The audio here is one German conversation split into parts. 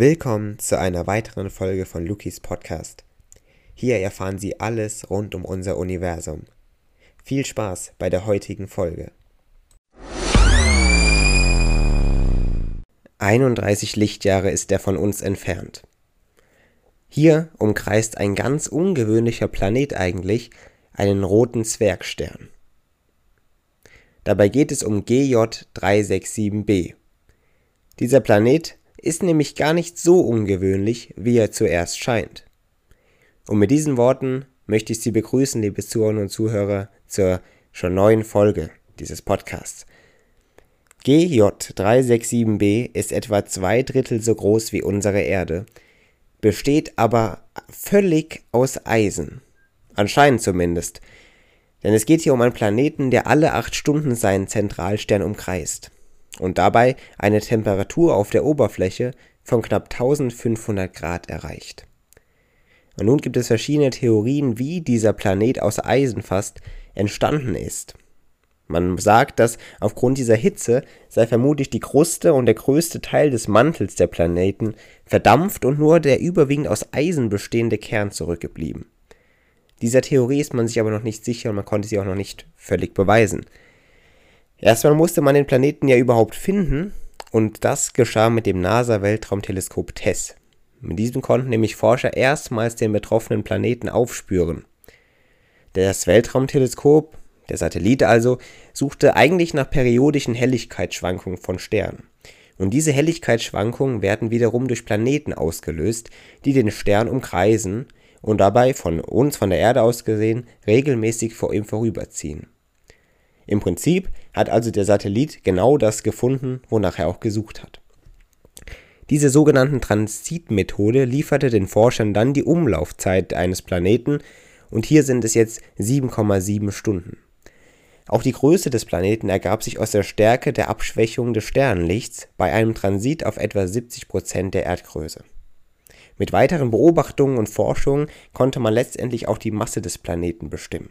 Willkommen zu einer weiteren Folge von Lukis Podcast. Hier erfahren Sie alles rund um unser Universum. Viel Spaß bei der heutigen Folge. 31 Lichtjahre ist er von uns entfernt. Hier umkreist ein ganz ungewöhnlicher Planet eigentlich einen roten Zwergstern. Dabei geht es um GJ367b. Dieser Planet ist nämlich gar nicht so ungewöhnlich, wie er zuerst scheint. Und mit diesen Worten möchte ich Sie begrüßen, liebe Zuhörerinnen und Zuhörer, zur schon neuen Folge dieses Podcasts. GJ367b ist etwa zwei Drittel so groß wie unsere Erde, besteht aber völlig aus Eisen. Anscheinend zumindest. Denn es geht hier um einen Planeten, der alle acht Stunden seinen Zentralstern umkreist und dabei eine Temperatur auf der Oberfläche von knapp 1500 Grad erreicht. Und nun gibt es verschiedene Theorien, wie dieser Planet aus Eisen fast entstanden ist. Man sagt, dass aufgrund dieser Hitze sei vermutlich die Kruste und der größte Teil des Mantels der Planeten verdampft und nur der überwiegend aus Eisen bestehende Kern zurückgeblieben. Dieser Theorie ist man sich aber noch nicht sicher und man konnte sie auch noch nicht völlig beweisen. Erstmal musste man den Planeten ja überhaupt finden und das geschah mit dem NASA-Weltraumteleskop TESS. Mit diesem konnten nämlich Forscher erstmals den betroffenen Planeten aufspüren. Das Weltraumteleskop der Satellit also suchte eigentlich nach periodischen Helligkeitsschwankungen von Sternen. Und diese Helligkeitsschwankungen werden wiederum durch Planeten ausgelöst, die den Stern umkreisen und dabei von uns, von der Erde aus gesehen, regelmäßig vor ihm vorüberziehen. Im Prinzip hat also der Satellit genau das gefunden, wonach er auch gesucht hat. Diese sogenannten Transitmethode lieferte den Forschern dann die Umlaufzeit eines Planeten und hier sind es jetzt 7,7 Stunden. Auch die Größe des Planeten ergab sich aus der Stärke der Abschwächung des Sternenlichts bei einem Transit auf etwa 70 Prozent der Erdgröße. Mit weiteren Beobachtungen und Forschungen konnte man letztendlich auch die Masse des Planeten bestimmen.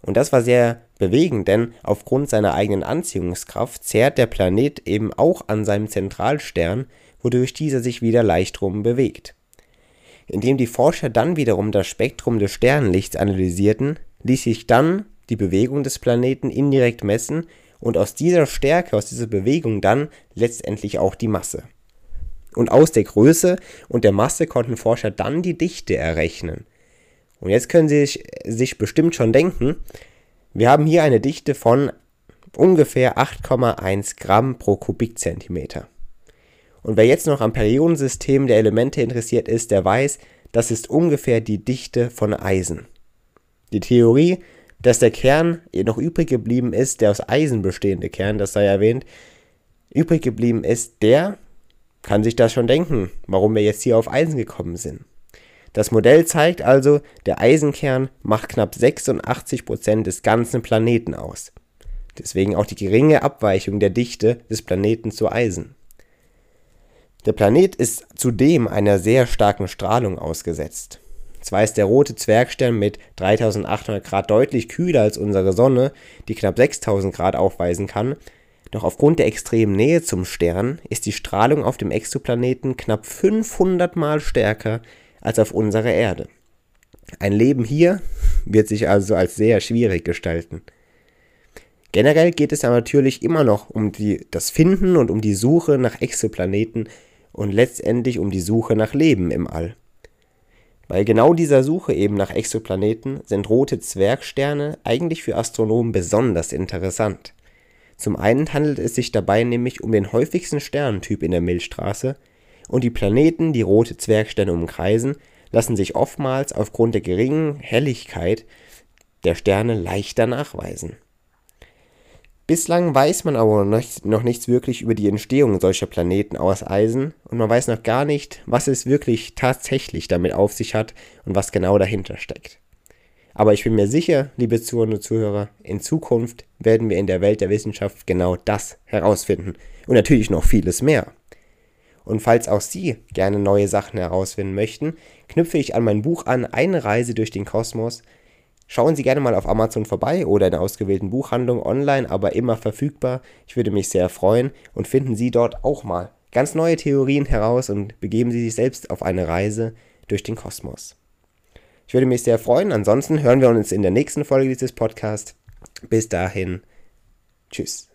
Und das war sehr bewegend, denn aufgrund seiner eigenen Anziehungskraft zehrt der Planet eben auch an seinem Zentralstern, wodurch dieser sich wieder leicht rum bewegt. Indem die Forscher dann wiederum das Spektrum des Sternenlichts analysierten, ließ sich dann die Bewegung des Planeten indirekt messen und aus dieser Stärke, aus dieser Bewegung dann letztendlich auch die Masse. Und aus der Größe und der Masse konnten Forscher dann die Dichte errechnen. Und jetzt können Sie sich bestimmt schon denken, wir haben hier eine Dichte von ungefähr 8,1 Gramm pro Kubikzentimeter. Und wer jetzt noch am Periodensystem der Elemente interessiert ist, der weiß, das ist ungefähr die Dichte von Eisen. Die Theorie dass der Kern noch übrig geblieben ist, der aus Eisen bestehende Kern, das sei erwähnt, übrig geblieben ist, der kann sich das schon denken, warum wir jetzt hier auf Eisen gekommen sind. Das Modell zeigt also, der Eisenkern macht knapp 86% des ganzen Planeten aus. Deswegen auch die geringe Abweichung der Dichte des Planeten zu Eisen. Der Planet ist zudem einer sehr starken Strahlung ausgesetzt. Zwar ist der rote Zwergstern mit 3800 Grad deutlich kühler als unsere Sonne, die knapp 6000 Grad aufweisen kann, doch aufgrund der extremen Nähe zum Stern ist die Strahlung auf dem Exoplaneten knapp 500 Mal stärker als auf unserer Erde. Ein Leben hier wird sich also als sehr schwierig gestalten. Generell geht es aber natürlich immer noch um die, das Finden und um die Suche nach Exoplaneten und letztendlich um die Suche nach Leben im All. Bei genau dieser Suche eben nach Exoplaneten sind rote Zwergsterne eigentlich für Astronomen besonders interessant. Zum einen handelt es sich dabei nämlich um den häufigsten Sternentyp in der Milchstraße und die Planeten, die rote Zwergsterne umkreisen, lassen sich oftmals aufgrund der geringen Helligkeit der Sterne leichter nachweisen Bislang weiß man aber noch nichts wirklich über die Entstehung solcher Planeten aus Eisen und man weiß noch gar nicht, was es wirklich tatsächlich damit auf sich hat und was genau dahinter steckt. Aber ich bin mir sicher, liebe Zuhörer und Zuhörer, in Zukunft werden wir in der Welt der Wissenschaft genau das herausfinden und natürlich noch vieles mehr. Und falls auch Sie gerne neue Sachen herausfinden möchten, knüpfe ich an mein Buch an Eine Reise durch den Kosmos, Schauen Sie gerne mal auf Amazon vorbei oder in der ausgewählten Buchhandlung online, aber immer verfügbar. Ich würde mich sehr freuen und finden Sie dort auch mal ganz neue Theorien heraus und begeben Sie sich selbst auf eine Reise durch den Kosmos. Ich würde mich sehr freuen. Ansonsten hören wir uns in der nächsten Folge dieses Podcasts. Bis dahin. Tschüss.